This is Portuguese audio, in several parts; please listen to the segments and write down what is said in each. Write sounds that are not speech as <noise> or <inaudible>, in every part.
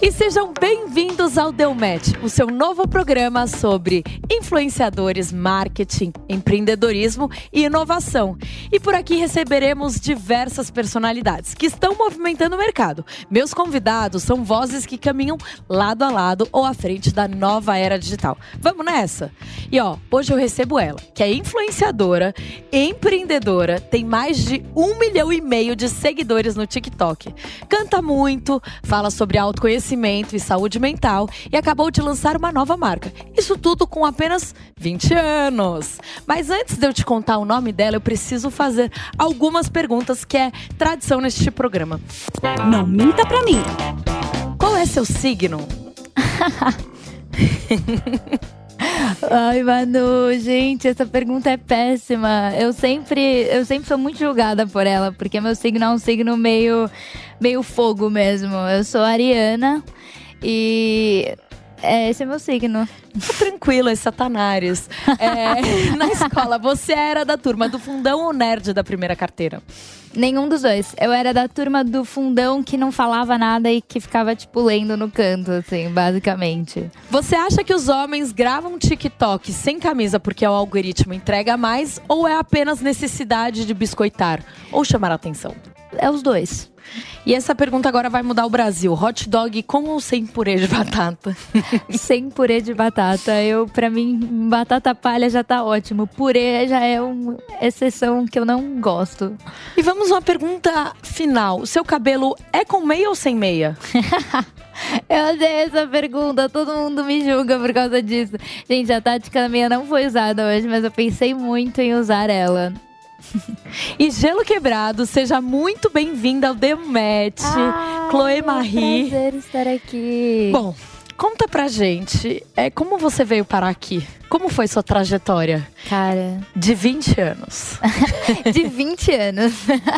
E sejam bem-vindos ao Deu Match, o seu novo programa sobre influenciadores, marketing, empreendedorismo e inovação. E por aqui receberemos diversas personalidades que estão movimentando o mercado. Meus convidados são vozes que caminham lado a lado ou à frente da nova era digital. Vamos nessa? E ó, hoje eu recebo ela, que é influenciadora, empreendedora, tem mais de um milhão e meio de seguidores no TikTok. Canta muito, fala sobre autoconhecimento e saúde mental e acabou de lançar uma nova marca. Isso tudo com apenas 20 anos. Mas antes de eu te contar o nome dela, eu preciso fazer algumas perguntas que é tradição neste programa. Não minta pra mim. Qual é seu signo? <laughs> Ai, Manu, gente, essa pergunta é péssima. Eu sempre, eu sempre sou muito julgada por ela, porque meu signo é um signo meio, meio fogo mesmo. Eu sou ariana e é, esse é meu signo. Tá tranquilo, é Satanares. <laughs> É, na escola, você era da turma do fundão ou nerd da primeira carteira? Nenhum dos dois. Eu era da turma do fundão que não falava nada e que ficava, tipo, lendo no canto, assim, basicamente. Você acha que os homens gravam TikTok sem camisa porque o algoritmo entrega mais ou é apenas necessidade de biscoitar ou chamar a atenção? É os dois. E essa pergunta agora vai mudar o Brasil. Hot dog com ou sem purê de batata? <laughs> sem purê de batata. Eu, para mim, batata palha já tá ótimo. Purê já é uma exceção que eu não gosto. E vamos uma pergunta final. O seu cabelo é com meia ou sem meia? <laughs> Eu odeio essa pergunta, todo mundo me julga por causa disso. Gente, a tática meia não foi usada hoje, mas eu pensei muito em usar ela. E Gelo Quebrado, seja muito bem-vinda ao The Match, ah, Chloe Marie. Prazer estar aqui. Bom, conta pra gente, é, como você veio parar aqui? Como foi sua trajetória? Cara. De 20 anos. <laughs> de 20 anos.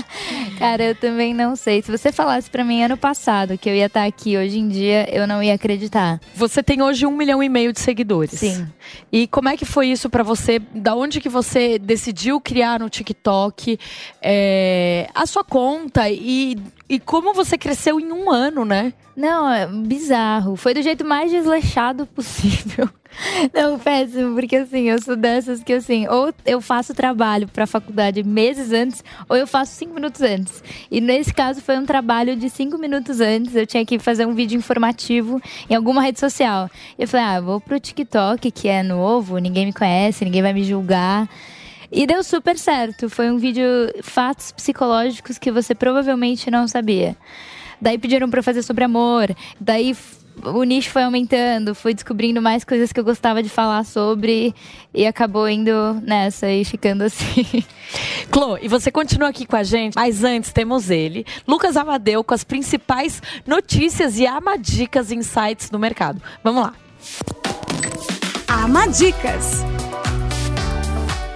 <laughs> Cara, eu também não sei. Se você falasse para mim ano passado que eu ia estar aqui hoje em dia, eu não ia acreditar. Você tem hoje um milhão e meio de seguidores. Sim. E como é que foi isso para você? Da onde que você decidiu criar no TikTok é, a sua conta e, e como você cresceu em um ano, né? Não, é bizarro. Foi do jeito mais desleixado possível. <laughs> Não, péssimo, porque assim, eu sou dessas que assim, ou eu faço trabalho para a faculdade meses antes, ou eu faço cinco minutos antes. E nesse caso foi um trabalho de cinco minutos antes, eu tinha que fazer um vídeo informativo em alguma rede social. Eu falei, ah, vou pro TikTok, que é novo, ninguém me conhece, ninguém vai me julgar. E deu super certo. Foi um vídeo fatos psicológicos que você provavelmente não sabia. Daí pediram para fazer sobre amor. Daí o nicho foi aumentando, fui descobrindo mais coisas que eu gostava de falar sobre e acabou indo nessa e ficando assim. <laughs> Clô, e você continua aqui com a gente, mas antes temos ele, Lucas Amadeu, com as principais notícias e amadicas insights do mercado. Vamos lá. Amadicas.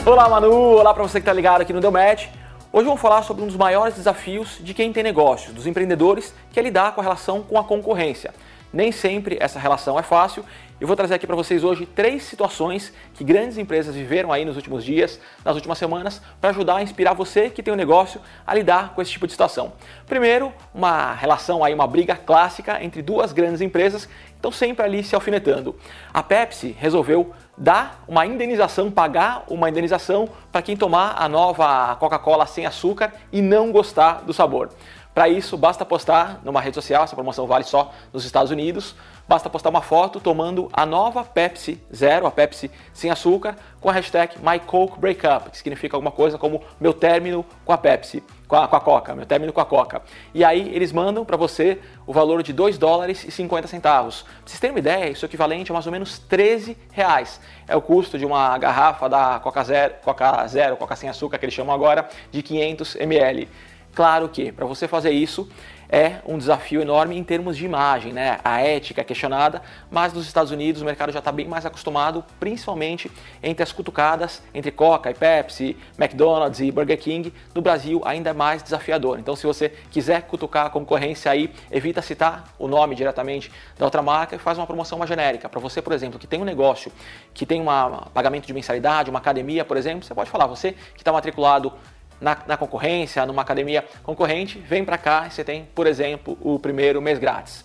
Olá, Manu. Olá para você que está ligado aqui no Deu Match. Hoje vamos falar sobre um dos maiores desafios de quem tem negócios, dos empreendedores, que é lidar com a relação com a concorrência. Nem sempre essa relação é fácil. Eu vou trazer aqui para vocês hoje três situações que grandes empresas viveram aí nos últimos dias, nas últimas semanas, para ajudar a inspirar você que tem um negócio a lidar com esse tipo de situação. Primeiro, uma relação aí, uma briga clássica entre duas grandes empresas que estão sempre ali se alfinetando. A Pepsi resolveu dar uma indenização, pagar uma indenização para quem tomar a nova Coca-Cola sem açúcar e não gostar do sabor. Para isso, basta postar numa rede social, essa promoção vale só nos Estados Unidos, basta postar uma foto tomando a nova Pepsi Zero, a Pepsi sem açúcar, com a hashtag MyCokeBreakup, que significa alguma coisa como meu término com a Pepsi, com a, com a Coca, meu término com a Coca. E aí eles mandam para você o valor de 2 dólares e 50 centavos. Pra vocês terem uma ideia, isso é equivalente a mais ou menos 13 reais. É o custo de uma garrafa da Coca Zero, Coca Zero, Coca sem açúcar, que eles chamam agora, de 500 ml. Claro que para você fazer isso é um desafio enorme em termos de imagem, né? A ética é questionada, mas nos Estados Unidos o mercado já está bem mais acostumado, principalmente entre as cutucadas entre Coca e Pepsi, McDonald's e Burger King. No Brasil ainda é mais desafiador. Então, se você quiser cutucar a concorrência aí, evita citar o nome diretamente da outra marca e faz uma promoção mais genérica. Para você, por exemplo, que tem um negócio, que tem um pagamento de mensalidade, uma academia, por exemplo, você pode falar, você que está matriculado na, na concorrência, numa academia concorrente, vem para cá e você tem, por exemplo, o primeiro mês grátis.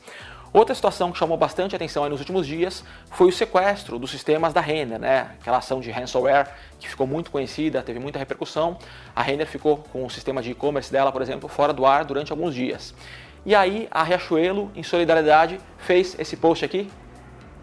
Outra situação que chamou bastante atenção nos últimos dias foi o sequestro dos sistemas da Renner, né? aquela ação de ransomware que ficou muito conhecida, teve muita repercussão. A Renner ficou com o sistema de e-commerce dela, por exemplo, fora do ar durante alguns dias. E aí a Riachuelo, em solidariedade, fez esse post aqui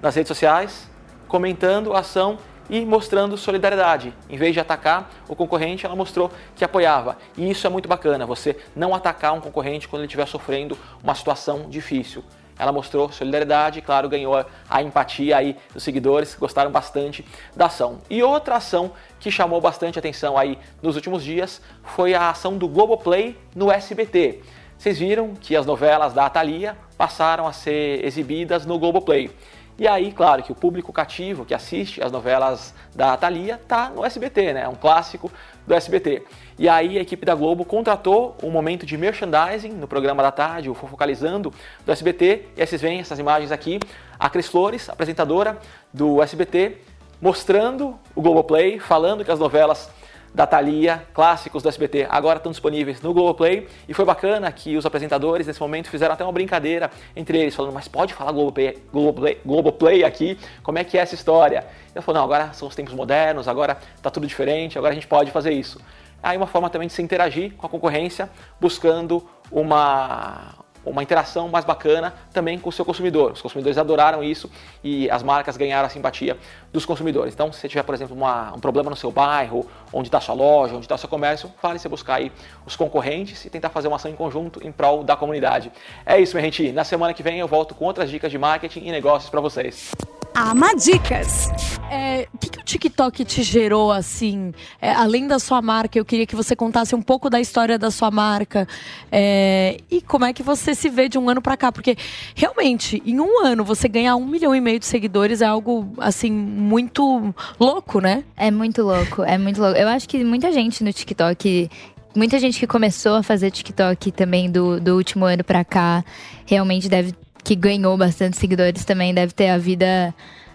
nas redes sociais, comentando a ação e mostrando solidariedade. Em vez de atacar o concorrente, ela mostrou que apoiava. E isso é muito bacana, você não atacar um concorrente quando ele estiver sofrendo uma situação difícil. Ela mostrou solidariedade claro, ganhou a empatia aí dos seguidores, gostaram bastante da ação. E outra ação que chamou bastante atenção aí nos últimos dias foi a ação do Globoplay no SBT. Vocês viram que as novelas da Atalia passaram a ser exibidas no Globoplay. E aí, claro, que o público cativo que assiste as novelas da Thalia tá no SBT, né? É um clássico do SBT. E aí a equipe da Globo contratou um momento de merchandising no programa da tarde, o Fofocalizando do SBT. E aí vocês veem essas imagens aqui. A Cris Flores, apresentadora do SBT, mostrando o Globoplay, falando que as novelas da Thalia, clássicos do SBT, agora estão disponíveis no Globoplay. E foi bacana que os apresentadores, nesse momento, fizeram até uma brincadeira entre eles, falando, mas pode falar Globoplay, Globoplay, Globoplay aqui? Como é que é essa história? E ela falou, não, agora são os tempos modernos, agora está tudo diferente, agora a gente pode fazer isso. Aí uma forma também de se interagir com a concorrência, buscando uma, uma interação mais bacana também com o seu consumidor. Os consumidores adoraram isso e as marcas ganharam a simpatia dos consumidores. Então, se você tiver, por exemplo, uma, um problema no seu bairro, onde está sua loja, onde está seu comércio, vale você buscar aí os concorrentes e tentar fazer uma ação em conjunto em prol da comunidade. É isso, minha gente. Na semana que vem eu volto com outras dicas de marketing e negócios para vocês. Ama Dicas. É, o que, que, o TikTok te gerou, assim? É, além da sua marca, eu queria que você contasse um pouco da história da sua marca é, e como é que você se vê de um ano para cá. Porque, realmente, em um ano, você ganhar um milhão e meio de seguidores é algo, assim, muito louco, né? É muito louco, é muito louco. Eu acho que muita gente no TikTok muita gente que começou a fazer TikTok também do, do último ano pra cá realmente deve que ganhou bastante seguidores também deve ter a vida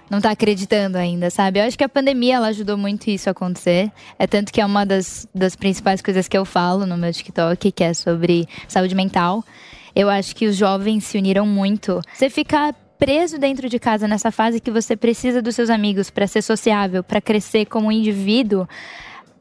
não tá acreditando ainda, sabe? Eu acho que a pandemia ela ajudou muito isso a acontecer. É tanto que é uma das, das principais coisas que eu falo no meu TikTok, que é sobre saúde mental. Eu acho que os jovens se uniram muito. Você fica preso dentro de casa nessa fase que você precisa dos seus amigos para ser sociável, para crescer como indivíduo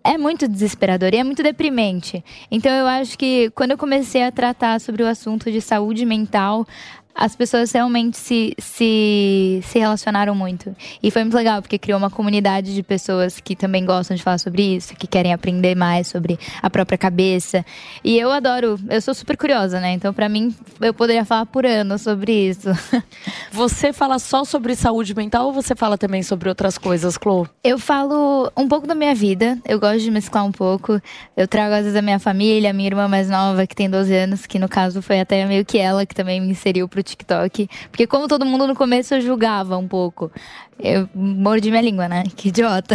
é muito desesperador e é muito deprimente. Então eu acho que quando eu comecei a tratar sobre o assunto de saúde mental, as pessoas realmente se, se, se relacionaram muito. E foi muito legal, porque criou uma comunidade de pessoas que também gostam de falar sobre isso, que querem aprender mais sobre a própria cabeça. E eu adoro, eu sou super curiosa, né? Então, para mim, eu poderia falar por anos sobre isso. <laughs> Você fala só sobre saúde mental ou você fala também sobre outras coisas, Clo? Eu falo um pouco da minha vida, eu gosto de mesclar um pouco. Eu trago às vezes a minha família, a minha irmã mais nova, que tem 12 anos, que no caso foi até meio que ela que também me inseriu pro TikTok. Porque como todo mundo no começo eu julgava um pouco. Eu mordi minha língua, né? Que idiota.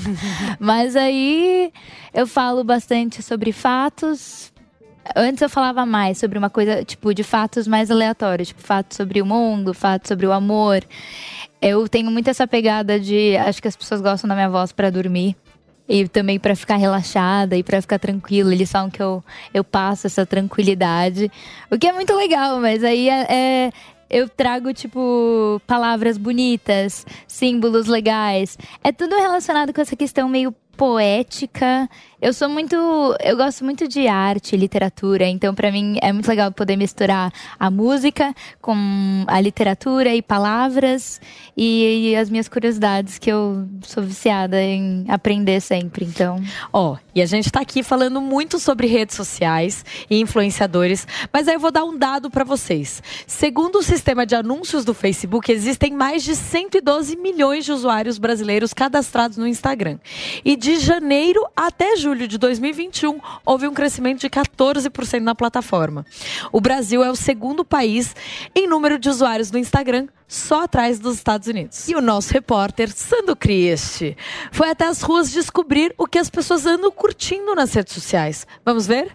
<laughs> Mas aí eu falo bastante sobre fatos. Antes eu falava mais sobre uma coisa, tipo, de fatos mais aleatórios, tipo, fatos sobre o mundo, fatos sobre o amor. Eu tenho muito essa pegada de. Acho que as pessoas gostam da minha voz para dormir e também para ficar relaxada e para ficar tranquila. Eles falam que eu, eu passo essa tranquilidade, o que é muito legal, mas aí é, é eu trago, tipo, palavras bonitas, símbolos legais. É tudo relacionado com essa questão meio poética. Eu sou muito, eu gosto muito de arte, literatura, então para mim é muito legal poder misturar a música com a literatura e palavras e, e as minhas curiosidades que eu sou viciada em aprender sempre, então. Ó, oh, e a gente tá aqui falando muito sobre redes sociais e influenciadores, mas aí eu vou dar um dado para vocês. Segundo o sistema de anúncios do Facebook, existem mais de 112 milhões de usuários brasileiros cadastrados no Instagram. E de janeiro até julho de 2021, houve um crescimento de 14% na plataforma. O Brasil é o segundo país em número de usuários no Instagram, só atrás dos Estados Unidos. E o nosso repórter, Sandro Christi, foi até as ruas descobrir o que as pessoas andam curtindo nas redes sociais. Vamos ver?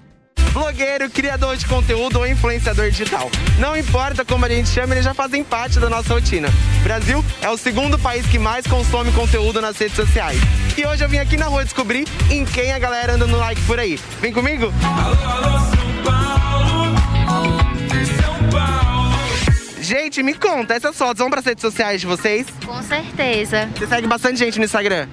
Blogueiro, criador de conteúdo ou influenciador digital. Não importa como a gente chama, eles já fazem parte da nossa rotina. O Brasil é o segundo país que mais consome conteúdo nas redes sociais. E hoje eu vim aqui na rua descobrir em quem a galera anda no like por aí. Vem comigo? Alô, alô, São Paulo. São Paulo. Gente, me conta, essas fotos vão para as redes sociais de vocês? Com certeza. Você segue bastante gente no Instagram?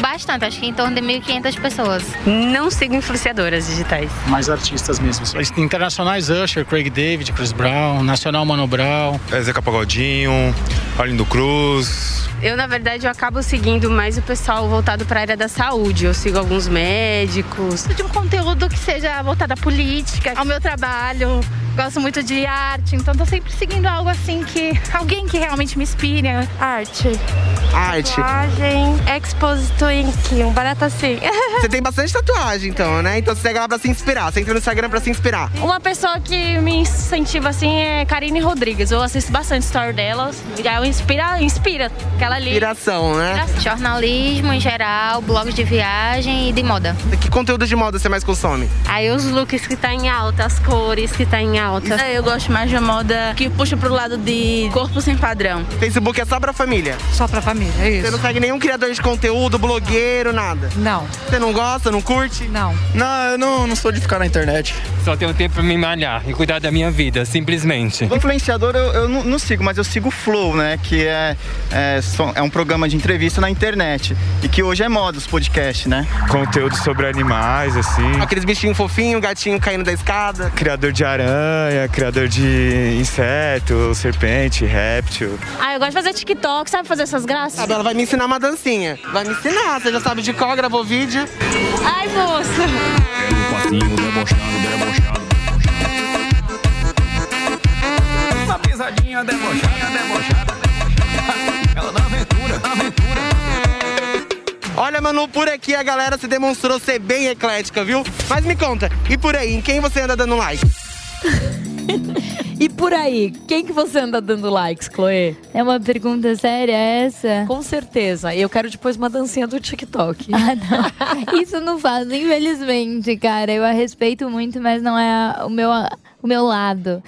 Bastante, acho que em torno de 1.500 pessoas. Não sigo influenciadoras digitais. Mais artistas mesmo. Internacionais Usher, Craig David, Chris Brown, Nacional Mano Brown. É Zeca Pagodinho, Arlindo Cruz. Eu, na verdade, eu acabo seguindo mais o pessoal voltado para a área da saúde. Eu sigo alguns médicos. De um conteúdo que seja voltado à política, ao meu trabalho. Gosto muito de arte, então tô sempre seguindo algo assim que. alguém que realmente me inspire. Arte. Arte. Tatuagem, Exposito Ink, um barato assim. <laughs> Você tem bastante tatuagem, então, né? Então você segue lá pra se inspirar. Você entra no Instagram pra se inspirar. Uma pessoa que me incentiva assim é Karine Rodrigues. Eu assisto bastante story delas. E aí inspira, inspira. Aquela ali. Inspiração, né? Jornalismo em geral, blogs de viagem e de moda. Que conteúdo de moda você mais consome? Aí os looks que tá em alta, as cores que tá em alta. É, eu gosto mais de moda que puxa pro lado de corpo sem padrão. Facebook é só pra família? Só pra família, é isso. Você não segue nenhum criador de conteúdo, blogueiro, nada? Não. Você não gosta, não curte? Não. Não, eu não, não sou de ficar na internet. Só tenho tempo pra me malhar e cuidar da minha vida, simplesmente. O influenciador eu, eu não, não, sigo, mas eu sigo o Flow, né? Que é, é, é um programa de entrevista na internet. E que hoje é moda os podcasts, né? Conteúdo sobre animais, assim. Aqueles bichinhos fofinhos, gatinho caindo da escada. Criador de aranha, criador de inseto, serpente, réptil. Ah, eu gosto de fazer TikTok, sabe fazer essas graças? Sabe, ela vai me ensinar uma dancinha. Vai me ensinar, você já sabe de qual, gravou vídeo. Ai, moça. Um passinho debochado, debochado. Olha, Manu, por aqui a galera se demonstrou ser bem eclética, viu? Mas me conta, e por aí, em quem você anda dando like? <laughs> e por aí, quem que você anda dando likes, Chloe? É uma pergunta séria essa? Com certeza. Eu quero depois uma dancinha do TikTok. <laughs> Ah, não. Isso não faz, infelizmente, cara. Eu a respeito muito, mas não é o meu, o meu lado.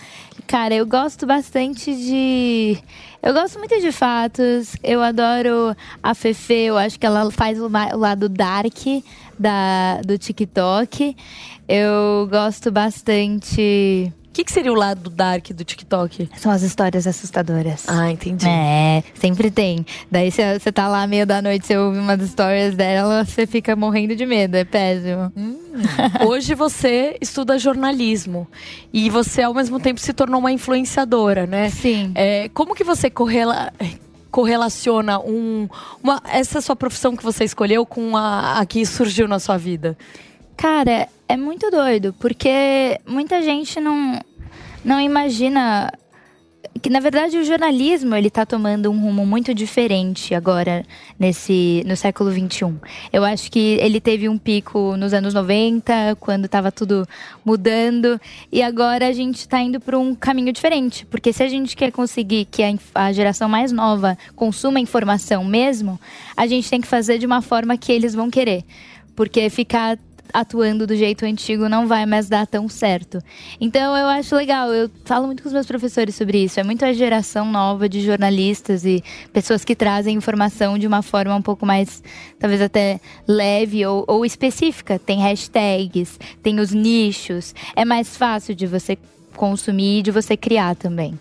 Cara, eu gosto bastante de. Eu gosto muito de fatos. Eu adoro a Fefe. Eu acho que ela faz o, lado dark da, do TikTok. Eu gosto bastante. O que, que, seria o lado dark do TikTok? São as histórias assustadoras. Ah, entendi. É, sempre tem. Daí você tá lá meio da noite, você ouve umas histórias dela, você fica morrendo de medo, é péssimo. Hum. <laughs> Hoje você estuda jornalismo e você ao mesmo tempo se tornou uma influenciadora, né? Sim. É, como que você correla correlaciona um, uma, essa sua profissão que você escolheu com a, a que surgiu na sua vida? Cara, é muito doido, porque muita gente não, não imagina que na verdade o jornalismo ele está tomando um rumo muito diferente agora nesse no século 21. Eu acho que ele teve um pico nos anos 90, quando estava tudo mudando, e agora a gente está indo para um caminho diferente, porque se a gente quer conseguir que a, a geração mais nova consuma informação mesmo, a gente tem que fazer de uma forma que eles vão querer. Porque ficar atuando do jeito antigo não vai mais dar tão certo. Então eu acho legal, eu falo muito com os meus professores sobre isso. É muito a geração nova de jornalistas e pessoas que trazem informação de uma forma um pouco mais, talvez até leve ou, ou específica. Tem hashtags, tem os nichos. É mais fácil de você consumir e de você criar também.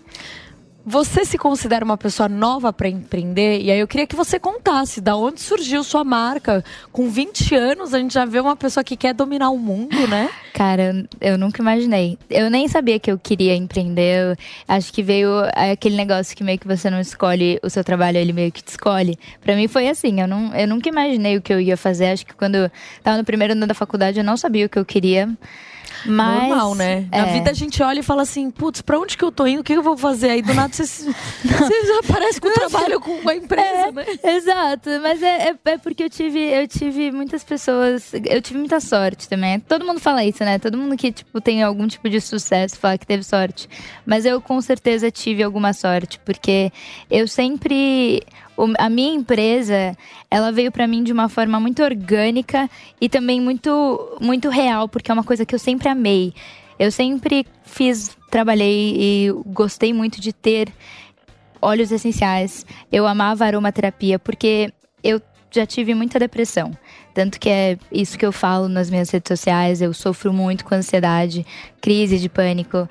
Você se considera uma pessoa nova para empreender? E aí eu queria que você contasse da onde surgiu sua marca. Com 20 anos, a gente já vê uma pessoa que quer dominar o mundo, né? <laughs> Cara, eu nunca imaginei. Eu nem sabia que eu queria empreender. Acho que veio aquele negócio que meio que você não escolhe o seu trabalho, ele meio que te escolhe. Pra mim foi assim, eu, não, eu nunca imaginei o que eu ia fazer. Acho que quando eu tava no primeiro ano da faculdade, eu não sabia o que eu queria. Mas, Normal, né? Na é. vida a gente olha e fala assim, putz, pra onde que eu tô indo? O que eu vou fazer? Aí do nada você, <laughs> você já aparece com o trabalho com uma empresa, né? Exato, mas é, é, é porque eu tive, eu tive muitas pessoas, eu tive muita sorte também. Todo mundo fala isso, né? Todo mundo que tipo tem algum tipo de sucesso fala que teve sorte. Mas eu com certeza tive alguma sorte, porque eu sempre a minha empresa, ela veio pra mim de uma forma muito orgânica e também muito muito real, porque é uma coisa que eu sempre amei. Eu sempre fiz, trabalhei e gostei muito de ter óleos essenciais. Eu amava aromaterapia porque eu já tive muita depressão. Tanto que é isso que eu falo nas minhas redes sociais. Eu sofro muito com ansiedade, crise de pânico.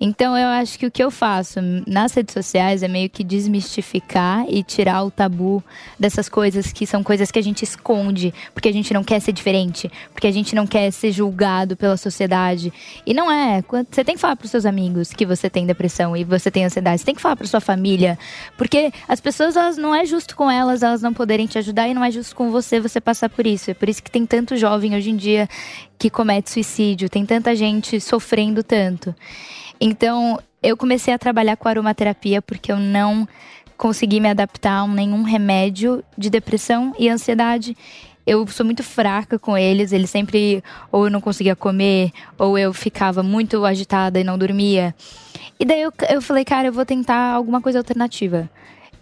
Então eu acho que o que eu faço nas redes sociais é meio que desmistificar e tirar o tabu dessas coisas que são coisas que a gente esconde, porque a gente não quer ser diferente, porque a gente não quer ser julgado pela sociedade. E não é. Você tem que falar pros seus amigos que você tem depressão e você tem ansiedade. Você tem que falar pra sua família. Porque as pessoas, elas não é justo com elas, elas não poderem te ajudar e não é justo com você você passar por isso. É por isso que tem tanto jovem hoje em dia que comete suicídio, tem tanta gente sofrendo tanto. Então, eu comecei a trabalhar com aromaterapia porque eu não consegui me adaptar a nenhum remédio de depressão e ansiedade. Eu sou muito fraca com eles, eles sempre ou eu não conseguia comer, ou eu ficava muito agitada e não dormia. E daí eu, eu falei, cara, eu vou tentar alguma coisa alternativa.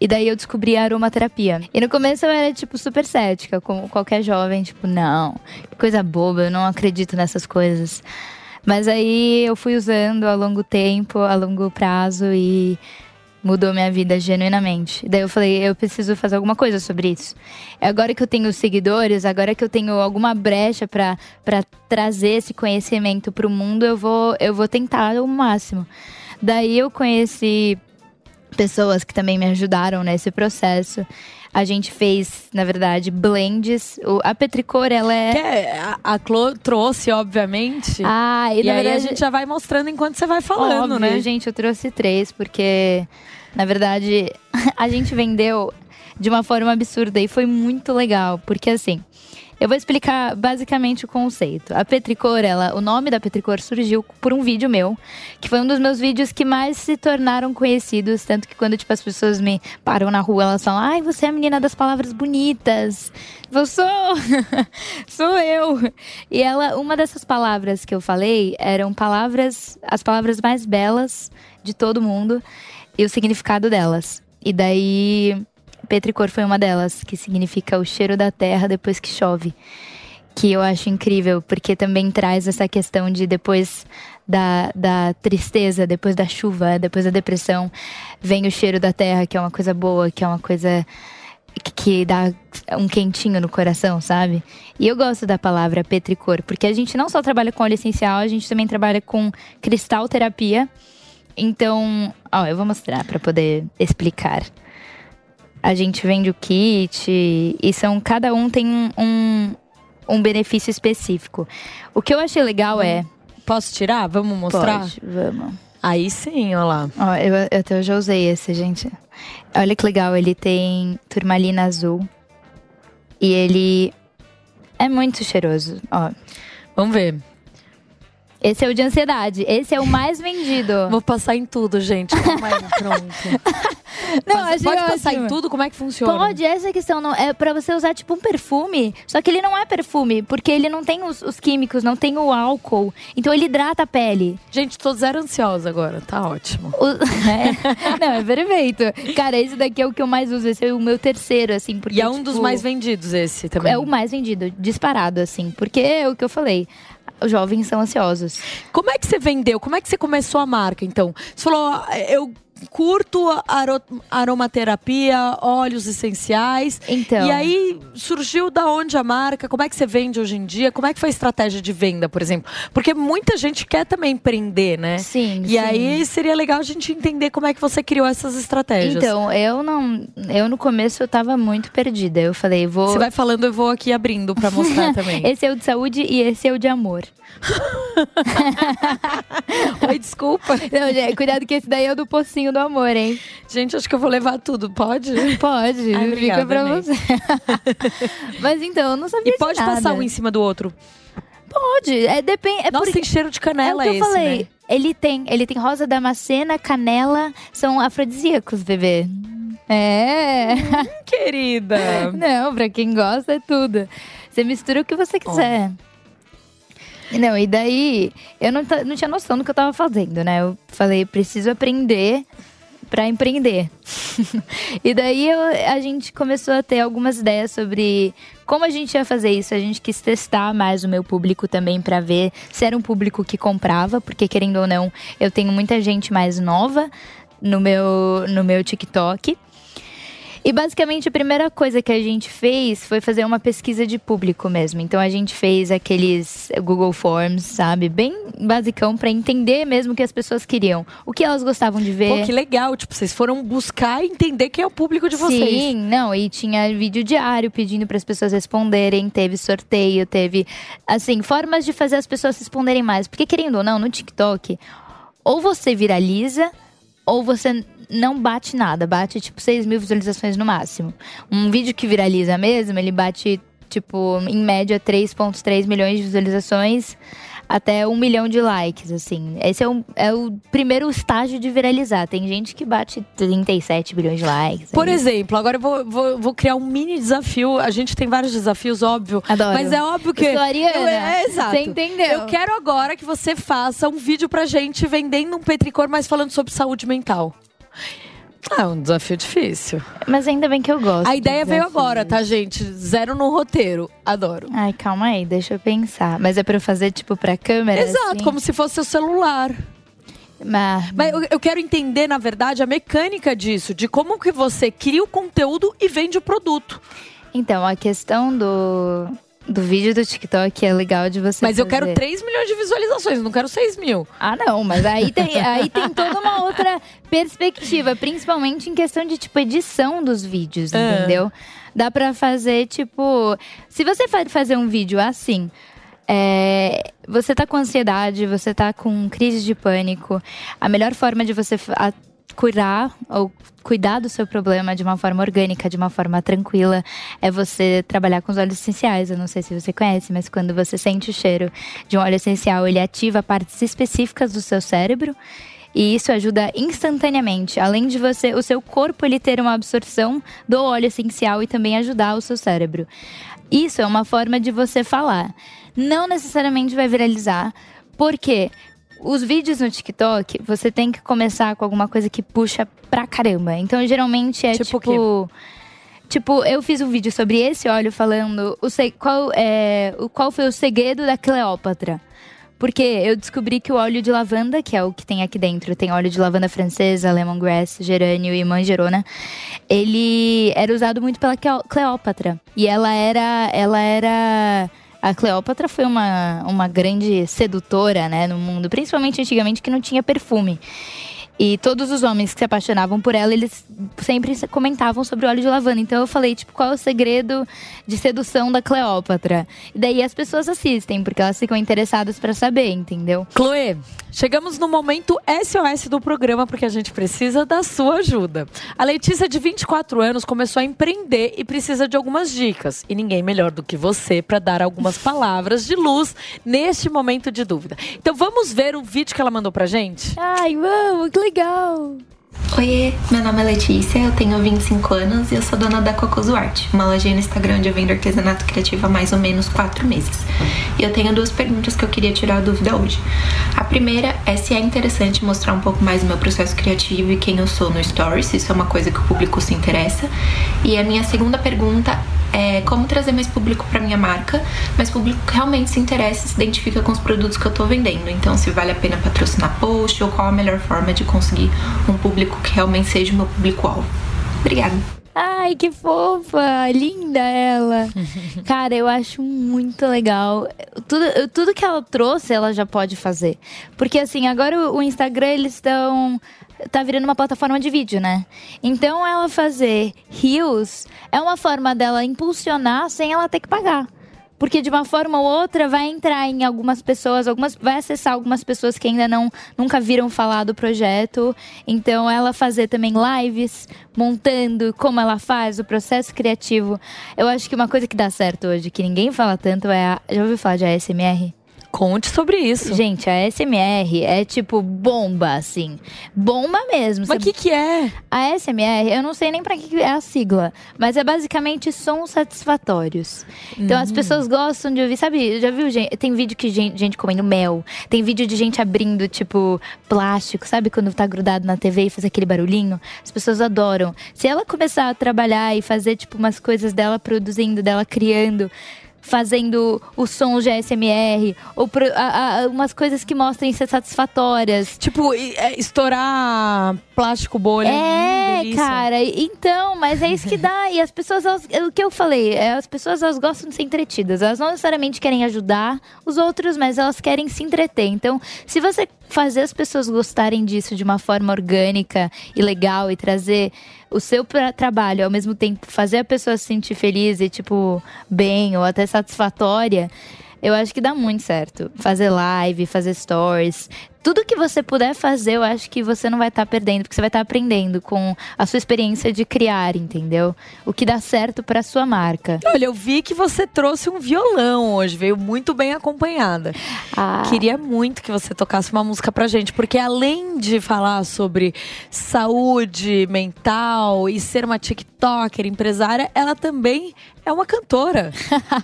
E daí eu descobri a aromaterapia. E no começo eu era, tipo, super cética, como qualquer jovem, tipo, não, que coisa boba, eu não acredito nessas coisas. Mas aí eu fui usando a longo tempo, a longo prazo e mudou minha vida genuinamente. Daí eu falei, eu preciso fazer alguma coisa sobre isso. Agora que eu tenho seguidores, agora que eu tenho alguma brecha pra trazer esse conhecimento pro mundo, eu vou eu vou tentar o máximo. Daí eu conheci pessoas que também me ajudaram nesse processo. A gente fez, na verdade, blends. O- A Petricor, ela é. Que é, a, a Clô trouxe, obviamente. Ah, e, E, na aí a verdade, gente já vai mostrando enquanto você vai falando, Óbvio, né? gente, eu trouxe três, porque, na verdade, <laughs> a gente vendeu de uma forma absurda e foi muito legal. Porque assim. Eu vou explicar basicamente o conceito. A Petricor, ela, o nome da Petricor surgiu por um vídeo meu, que foi um dos meus vídeos que mais se tornaram conhecidos, tanto que quando tipo as pessoas me param na rua, elas falam: "Ai, você é a menina das palavras bonitas". Eu sou, <laughs> sou eu. E ela, uma dessas palavras que eu falei eram palavras, as palavras mais belas de todo mundo e o significado delas. E daí Petricor foi uma delas, que significa o cheiro da terra depois que chove. Que eu acho incrível, porque também traz essa questão de depois da, da tristeza, depois da chuva, depois da depressão, vem o cheiro da terra, que é uma coisa boa, que é uma coisa que, dá um quentinho no coração, sabe? E eu gosto da palavra petricor, porque a gente não só trabalha com óleo essencial, a gente também trabalha com cristal terapia. Então, ó, eu vou mostrar para poder explicar. A gente vende o kit e são cada um tem um, um, um benefício específico. O que eu achei legal é. Posso tirar? Vamos mostrar? Pode, vamos. Aí sim, olha lá. Ó, eu, eu até já usei esse, gente. Olha que legal, ele tem turmalina azul. E ele é muito cheiroso, ó. Vamos ver. Esse é o de ansiedade. Esse é o mais vendido. Vou passar em tudo, gente. Calma aí, <laughs> pronto. Não, pode passar ótimo. em tudo? Como é que funciona? Pode, essa é a questão. Não, é pra você usar tipo um perfume. Só que ele não é perfume, porque ele não tem os, os químicos, não tem o álcool. Então ele hidrata a pele. Gente, tô zero ansiosa agora. Tá ótimo. O- <laughs> é. Não, é perfeito. Cara, esse daqui é o que eu mais uso. Esse é o meu terceiro, assim. Porque, E é um dos tipo, mais vendidos esse também. É o mais vendido, disparado, assim. Porque é o que eu falei. Os jovens são ansiosos. Como é que você vendeu? Como é que você começou a marca, então? Você falou, "Ah, eu curto aro- aromaterapia, óleos essenciais. Então. E aí surgiu da onde a marca? Como é que você vende hoje em dia? Como é que foi a estratégia de venda, por exemplo? Porque muita gente quer também empreender, né? Sim. E sim. aí seria legal a gente entender como é que você criou essas estratégias. Então, eu não. Eu no começo eu tava muito perdida. Eu falei, vou. Você vai falando, eu vou aqui abrindo pra mostrar <laughs> também. esse é o de saúde e esse é o de amor. <laughs> Oi, desculpa. Não, gente, cuidado que esse daí é o do pocinho do amor, hein? Gente, acho que eu vou levar tudo, pode? Pode, <laughs> Ai, obrigada, fica pra amei. você. <laughs> Mas então, eu não sabia E pode de nada. passar um em cima do outro. Pode, é depende. É Nossa, porque- tem cheiro de canela é o que esse, eu falei. né? Ele tem, ele tem rosa damascena, canela, são afrodisíacos, bebê. É. Querida. <laughs> Não, pra quem gosta é tudo. Você mistura o que você quiser. Não, e daí eu não, não tinha noção do que eu tava fazendo, né? Eu falei, preciso aprender pra empreender. <laughs> e daí eu- a gente começou a ter algumas ideias sobre como a gente ia fazer isso. A gente quis testar mais o meu público também pra ver se era um público que comprava, porque querendo ou não, eu tenho muita gente mais nova no meu, no meu TikTok. E basicamente a primeira coisa que a gente fez foi fazer uma pesquisa de público mesmo. Então a gente fez aqueles Google Forms, sabe? Bem basicão pra entender mesmo o que as pessoas queriam. O que elas gostavam de ver. Pô, que legal. Tipo, vocês foram buscar e entender quem é o público de vocês. Sim, não, e tinha vídeo diário pedindo para as pessoas responderem, teve sorteio, teve assim, formas de fazer as pessoas responderem mais, porque querendo ou não, no TikTok, ou você viraliza ou você não bate nada, bate tipo 6 mil visualizações no máximo. Um vídeo que viraliza mesmo, ele bate tipo em média 3.3 milhões de visualizações até um milhão de likes, assim. Esse é o, é o primeiro estágio de viralizar. Tem gente que bate 37 bilhões de likes. Por aí. exemplo, agora eu vou, vou, vou criar um mini desafio. A gente tem vários desafios, óbvio. Adoro. Mas é óbvio que. Eu. Eu- é, exato. Você entendeu? Eu quero agora que você faça um vídeo pra gente vendendo um petricor, mas falando sobre saúde mental. Ah, um desafio difícil. Mas ainda bem que eu gosto. A ideia de veio agora, tá, gente? Zero no roteiro. Adoro. Ai, calma aí, deixa eu pensar. Mas é pra eu fazer, tipo, pra câmera? Exato, assim? como se fosse seu celular. Mas, Mas eu, eu quero entender, na verdade, a mecânica disso, de como que você cria o conteúdo e vende o produto. Então, a questão do, do vídeo do TikTok é legal de você Mas eu quero fazer. 3 milhões de visualizações, não quero 6 mil. Ah, não, mas aí tem, aí tem toda uma outra perspectiva, principalmente em questão de, tipo, edição dos vídeos, É. entendeu? Dá pra fazer, tipo. Se você fa- fazer um vídeo assim. é, você tá com ansiedade, você tá com crise de pânico. A melhor forma de você curar ou cuidar do seu problema de uma forma orgânica, de uma forma tranquila, é você trabalhar com os óleos essenciais. Eu não sei se você conhece, mas quando você sente o cheiro de um óleo essencial, ele ativa partes específicas do seu cérebro. E isso ajuda instantaneamente, além de você, o seu corpo ele ter uma absorção do óleo essencial e também ajudar o seu cérebro. Isso é uma forma de você falar. Não necessariamente vai viralizar, porque os vídeos no TikTok, você tem que começar com alguma coisa que puxa pra caramba. Então, geralmente é Tipo tipo. Tipo, eu fiz um vídeo sobre esse óleo falando o qual, é, o, qual foi o segredo da Cleópatra. Porque eu descobri que o óleo de lavanda, que é o que tem aqui dentro, tem óleo de lavanda francesa, lemongrass, gerânio e manjerona, ele era usado muito pela Cleópatra. E ela era. Ela era. A Cleópatra foi uma, uma grande sedutora, né, no mundo, principalmente antigamente que não tinha perfume. E todos os homens que se apaixonavam por ela, eles sempre se- comentavam sobre o óleo de lavanda. Então eu falei, tipo, qual é o segredo de sedução da Cleópatra? E daí as pessoas assistem, porque elas ficam interessadas pra saber, entendeu? Chloe, chegamos no momento SOS do programa porque a gente precisa da sua ajuda. A Letícia, de 24 anos, começou a empreender e precisa de algumas dicas. E ninguém melhor do que você para dar algumas <laughs> palavras de luz neste momento de dúvida. Então vamos ver o vídeo que ela mandou pra gente? Ai, vamos, que legal! Oiê, meu nome é Letícia, eu tenho 25 anos e eu sou dona da Cocoso Art, uma lojinha no Instagram onde eu vendo artesanato criativo há mais ou menos 4 meses. E eu tenho duas perguntas que eu queria tirar a dúvida hoje. A primeira é se é interessante mostrar um pouco mais do meu processo criativo e quem eu sou no Stories, se isso é uma coisa que o público se interessa. E a minha segunda pergunta é como trazer mais público para minha marca, mas público que realmente se interessa e se identifica com os produtos que eu tô vendendo. Então, se vale a pena patrocinar post ou qual a melhor forma de conseguir um público que realmente seja o meu público-alvo. Obrigada. Ai, que fofa! Linda ela! <laughs> Cara, eu acho muito legal. Tudo, tudo que ela trouxe, ela já pode fazer. Porque, assim, agora o Instagram, eles estão. Tá virando uma plataforma de vídeo, né? Então, ela fazer rios é uma forma dela impulsionar sem ela ter que pagar. Porque de uma forma ou outra vai entrar em algumas pessoas, algumas vai acessar algumas pessoas que ainda não nunca viram falar do projeto. Então ela fazer também lives montando como ela faz o processo criativo. Eu acho que uma coisa que dá certo hoje, que ninguém fala tanto é a, já ouviu falar de ASMR? Conte sobre isso. Gente, a ASMR é tipo bomba, assim. Bomba mesmo. Mas o que, que é? A ASMR, eu não sei nem pra que é a sigla, mas é basicamente sons satisfatórios. Então as Hum. pessoas gostam de ouvir, sabe? Já viu gente? Tem vídeo que gente, gente comendo mel, tem vídeo de gente abrindo, tipo, plástico, sabe? Quando tá grudado na TV e faz aquele barulhinho. As pessoas adoram. Se ela começar a trabalhar e fazer, tipo, umas coisas dela produzindo, dela criando fazendo o som de ASMR ou pro- a- a- umas coisas que mostrem ser satisfatórias. Tipo, é, estourar plástico bolha. hum, É, delícia. cara, então, mas é isso que dá. E as pessoas, elas- é o que eu falei, é, as pessoas elas gostam de ser entretidas. Elas não necessariamente querem ajudar os outros, mas elas querem se entreter. Então, se você fazer as pessoas gostarem disso de uma forma orgânica e legal e trazer o seu trabalho ao mesmo tempo fazer a pessoa se sentir feliz e tipo bem ou até satisfatória, eu acho que dá muito certo. Fazer live, fazer stories, tudo que você puder fazer, eu acho que você não vai estar perdendo, porque você vai estar aprendendo com a sua experiência de criar, entendeu? O que dá certo pra sua marca. Olha, eu vi que você trouxe um violão hoje, veio muito bem acompanhada. Ah. Queria muito que você tocasse uma música pra gente, porque além de falar sobre saúde mental e ser uma TikToker, empresária, ela também é uma cantora.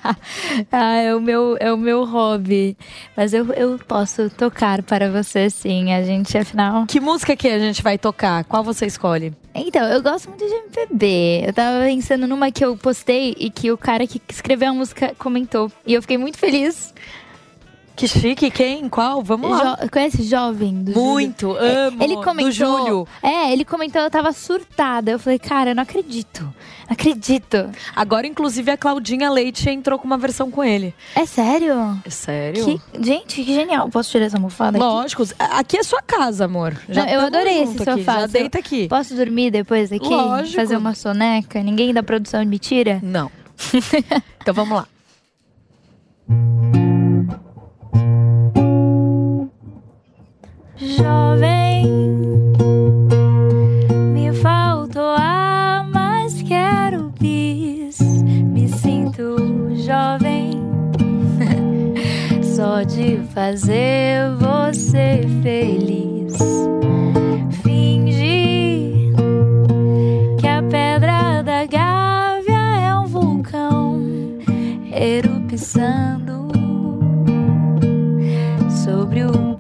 <laughs> ah, é o meu, é o meu hobby. Mas eu, eu posso tocar para você, sim. A gente, afinal. Que música que a gente vai tocar? Qual você escolhe? Então, eu gosto muito de MPB. Eu tava pensando numa que eu postei e que o cara que escreveu a música comentou. E eu fiquei muito feliz. Que chique, quem? Qual? Vamos lá. Jo conhece Jovem? Do Muito, Júlio? É, amo, Ele do comentou. Júlio. É, ele comentou, eu tava surtada. Eu falei, cara, eu não acredito. Não acredito. Agora, inclusive, a Claudinha Leite entrou com uma versão com ele. É sério? É sério? Que- gente, que genial. Posso tirar essa almofada aqui? Lógico. Aqui é sua casa, amor. Já Não, eu adorei esse aqui, sofá. Já deita aqui. Posso dormir depois aqui? Lógico. Fazer uma soneca? Ninguém da produção me tira? Não. <laughs> então vamos lá. Jovem, me faltou ar, mas quero bis. Me sinto jovem, <laughs> só de fazer você feliz.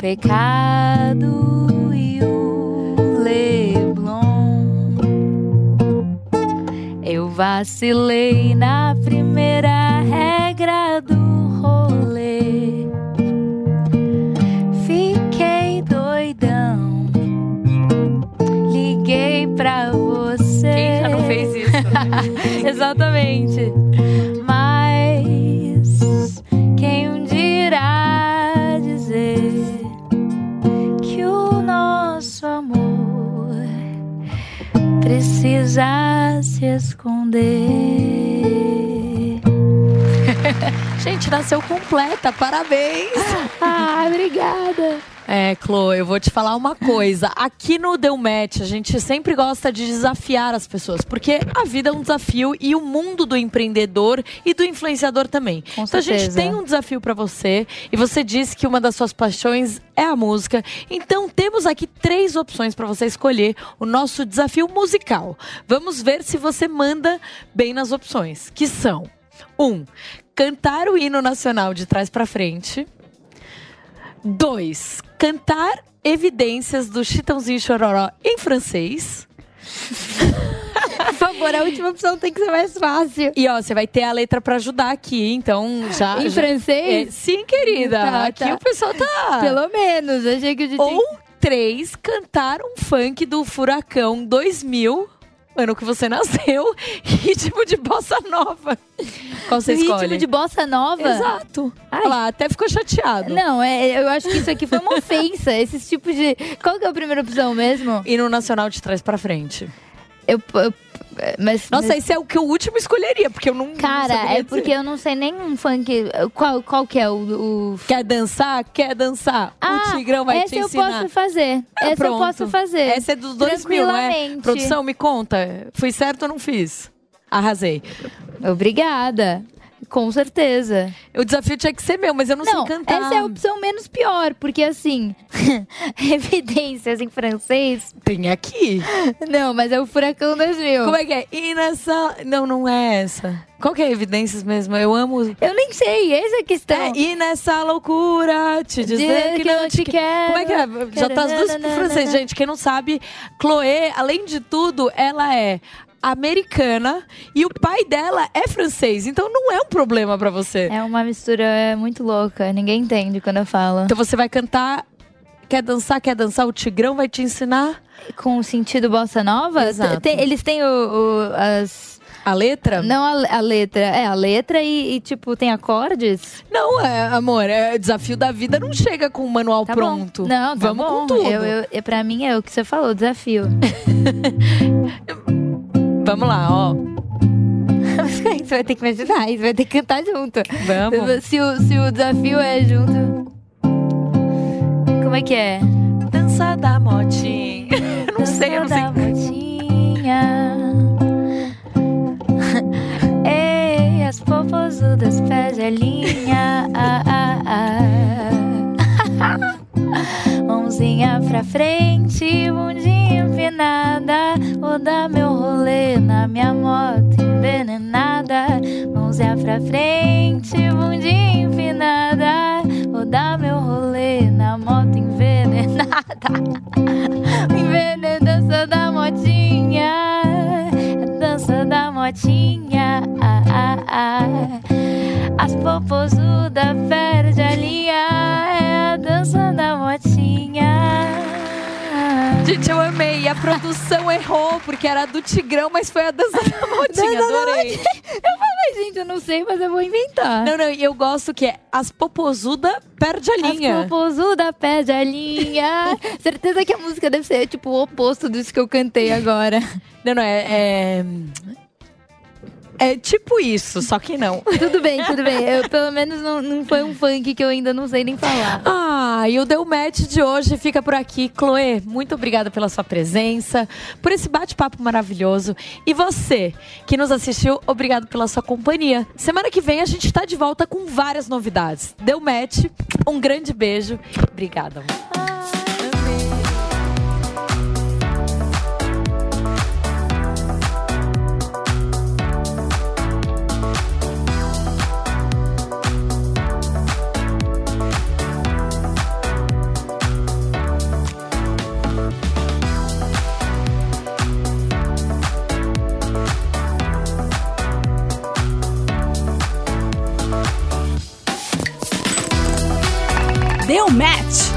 Pecado e o Leblon. Eu vacilei na nasceu completa. Parabéns. <laughs> ah, obrigada. É, Chloe, eu vou te falar uma coisa. Aqui no Deu Match, a gente sempre gosta de desafiar as pessoas, porque a vida é um desafio e o mundo do empreendedor e do influenciador também. Com então a gente certeza. tem um desafio pra você e você disse que uma das suas paixões é a música. Então temos aqui três opções pra você escolher o nosso desafio musical. Vamos ver se você manda bem nas opções, que são: um, cantar o hino nacional de trás pra frente. Dois, cantar evidências do Chitãozinho Chororó em francês. favor, a última opção tem que ser mais fácil. E ó, você vai ter a letra pra ajudar aqui, então já. Em já- francês? É, sim, querida. Tá, aqui tá. o pessoal tá. Pelo menos, achei que a gente... Ou três, cantar um funk do Furacão 2000, ano que você nasceu, <laughs> ritmo de bossa nova. Qual você Ritmo escolhe? de bossa nova? Exato. Olha lá, até ficou chateado. Não, é, eu acho que isso aqui foi uma <laughs> ofensa. Esses tipos de. Qual que é a primeira opção mesmo? E no Nacional de trás pra frente. Eu. eu- mas, Nossa, mas- esse é o que eu último escolheria, porque eu não. não Cara, saberia é porque dizer. eu não sei nenhum funk. Qual, qual que é o. o... Quer dançar? Quer dançar? Ah, o Tigrão vai essa te eu ensinar. posso fazer. Ah, essa pronto. eu posso fazer. Essa é dos 2000, não é? Produção, me conta. Fui certo ou não fiz? Arrasei. Obrigada. Com certeza. O desafio tinha que ser meu, mas eu não, Não, sei cantar. essa é a opção menos pior, porque assim, <laughs> evidências em francês. Tem aqui. Não, mas é o Furacão 2000. Como é que é? E nessa... Não, não é essa. Qual que é evidências mesmo? Eu amo... Eu nem sei, essa é a questão. É, e nessa loucura, te dizer que, não te quero. Como é que é? Já tá as duas pro francês, gente. Quem não sabe, Chloé, além de tudo, ela é americana e o pai dela é francês. Então não é um problema pra você. É uma mistura muito louca, ninguém entende quando eu falo. Então você vai cantar, quer dançar, quer dançar, o Tigrão vai te ensinar Com o sentido bossa nova? Exato. Tem- eles têm o, o- as. a letra? Não a, a letra, é a letra e, e, tipo, tem acordes? Não, é, amor, é desafio da vida não chega com o manual Tá pronto. bom. Não, tá Vamos bom. com tudo. Eu, eu, é, pra mim é o que você falou, desafio. <laughs> Vamos lá, ó. <laughs> Você vai ter que me ajudar, você vai ter que cantar junto. Vamos. Se o, se o desafio é junto. Como é que é? Dança da motinha. <laughs> Não sei, eu não sei. da motinha. <laughs> Ei, as popozudas pés de linha. Ah, ah, ah. Mãozinha pra frente, bundinha empinada. Vou dar meu rolê na minha moto envenenada. Mãozinha pra frente, bundinha empinada. Vou dar meu rolê na moto envenenada. <laughs> Envenena dança da motinha. Dança da motinha. Ah, ah, ah. As popozudas perde a linha. É a dança da motinha. Gente, eu amei. E a produção <laughs> errou, porque era do Tigrão, mas foi a dança da <laughs> motinha. Adorei. Eu falei, gente, eu não sei, mas eu vou inventar. Não, não, e eu gosto que é as popozuda perde a linha. As popozuda perde a linha. <laughs> Certeza que a música deve ser tipo o oposto disso que eu cantei agora. Não, não, é, é. É tipo isso, só que não. <laughs> Tudo bem, tudo bem. Eu, pelo menos não, não foi um funk que eu ainda não sei nem falar. Ah, e o Deu Match de hoje fica por aqui. Chloe, muito obrigada pela sua presença, por esse bate-papo maravilhoso. E você que nos assistiu, obrigado pela sua companhia. Semana que vem a gente tá de volta com várias novidades. Deu Match, um grande beijo. Obrigada, amor. Deu match!